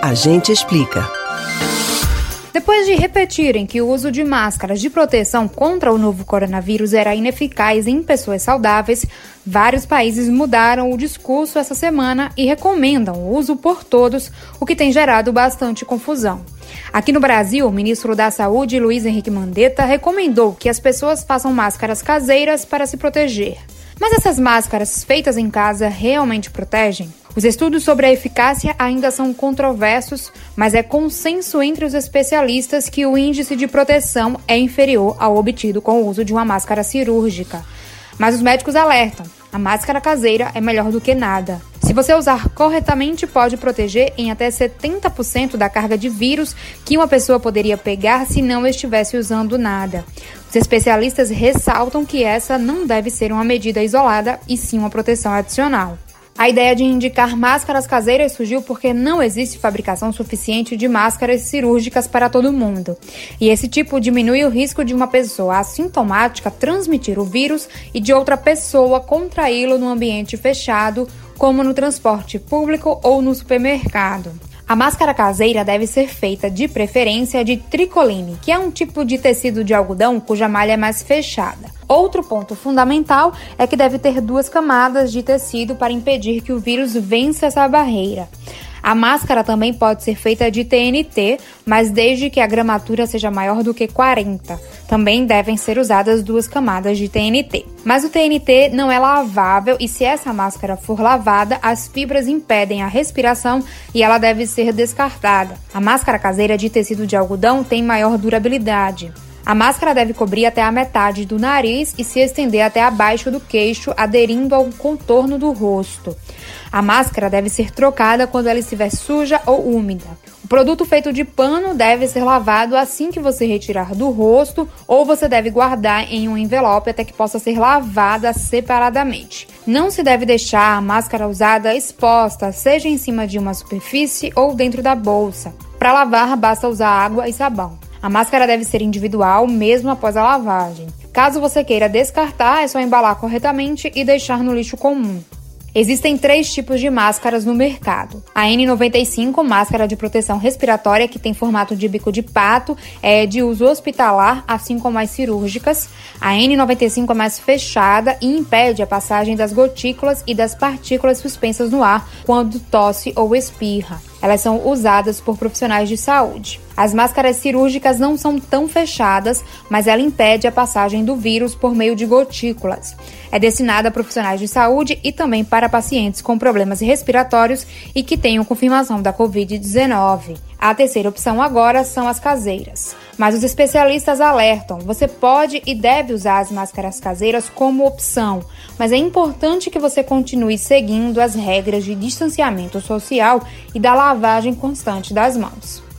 A gente explica. Depois de repetirem que o uso de máscaras de proteção contra o novo coronavírus era ineficaz em pessoas saudáveis, vários países mudaram o discurso essa semana e recomendam o uso por todos, o que tem gerado bastante confusão. Aqui no Brasil, o ministro da Saúde, Luiz Henrique Mandetta, recomendou que as pessoas façam máscaras caseiras para se proteger. Mas essas máscaras feitas em casa realmente protegem? Os estudos sobre a eficácia ainda são controversos, mas é consenso entre os especialistas que o índice de proteção é inferior ao obtido com o uso de uma máscara cirúrgica. Mas os médicos alertam: a máscara caseira é melhor do que nada. Se você usar corretamente, pode proteger em até 70% da carga de vírus que uma pessoa poderia pegar se não estivesse usando nada. Os especialistas ressaltam que essa não deve ser uma medida isolada e sim uma proteção adicional. A ideia de indicar máscaras caseiras surgiu porque não existe fabricação suficiente de máscaras cirúrgicas para todo mundo. E esse tipo diminui o risco de uma pessoa assintomática transmitir o vírus e de outra pessoa contraí-lo no ambiente fechado, como no transporte público ou no supermercado. A máscara caseira deve ser feita de preferência de tricoline, que é um tipo de tecido de algodão cuja malha é mais fechada. Outro ponto fundamental é que deve ter duas camadas de tecido para impedir que o vírus vença essa barreira. A máscara também pode ser feita de TNT, mas desde que a gramatura seja maior do que 40. Também devem ser usadas duas camadas de TNT. Mas o TNT não é lavável e se essa máscara for lavada, as fibras impedem a respiração e ela deve ser descartada. A máscara caseira de tecido de algodão tem maior durabilidade. A máscara deve cobrir até a metade do nariz e se estender até abaixo do queixo, aderindo ao contorno do rosto. A máscara deve ser trocada quando ela estiver suja ou úmida. O produto feito de pano deve ser lavado assim que você retirar do rosto ou você deve guardar em um envelope até que possa ser lavada separadamente. Não se deve deixar a máscara usada exposta, seja em cima de uma superfície ou dentro da bolsa. Para lavar, basta usar água e sabão. A máscara deve ser individual mesmo após a lavagem. Caso você queira descartar, é só embalar corretamente e deixar no lixo comum. Existem três tipos de máscaras no mercado. A N95, máscara de proteção respiratória que tem formato de bico de pato, é de uso hospitalar, assim como as cirúrgicas. A N95 é mais fechada e impede a passagem das gotículas e das partículas suspensas no ar quando tosse ou espirra. Elas são usadas por profissionais de saúde. As máscaras cirúrgicas não são tão fechadas, mas ela impede a passagem do vírus por meio de gotículas. É destinada a profissionais de saúde e também para pacientes com problemas respiratórios e que tenham confirmação da Covid-19. A terceira opção agora são as caseiras. Mas os especialistas alertam: você pode e deve usar as máscaras caseiras como opção, mas é importante que você continue seguindo as regras de distanciamento social e da lavagem constante das mãos.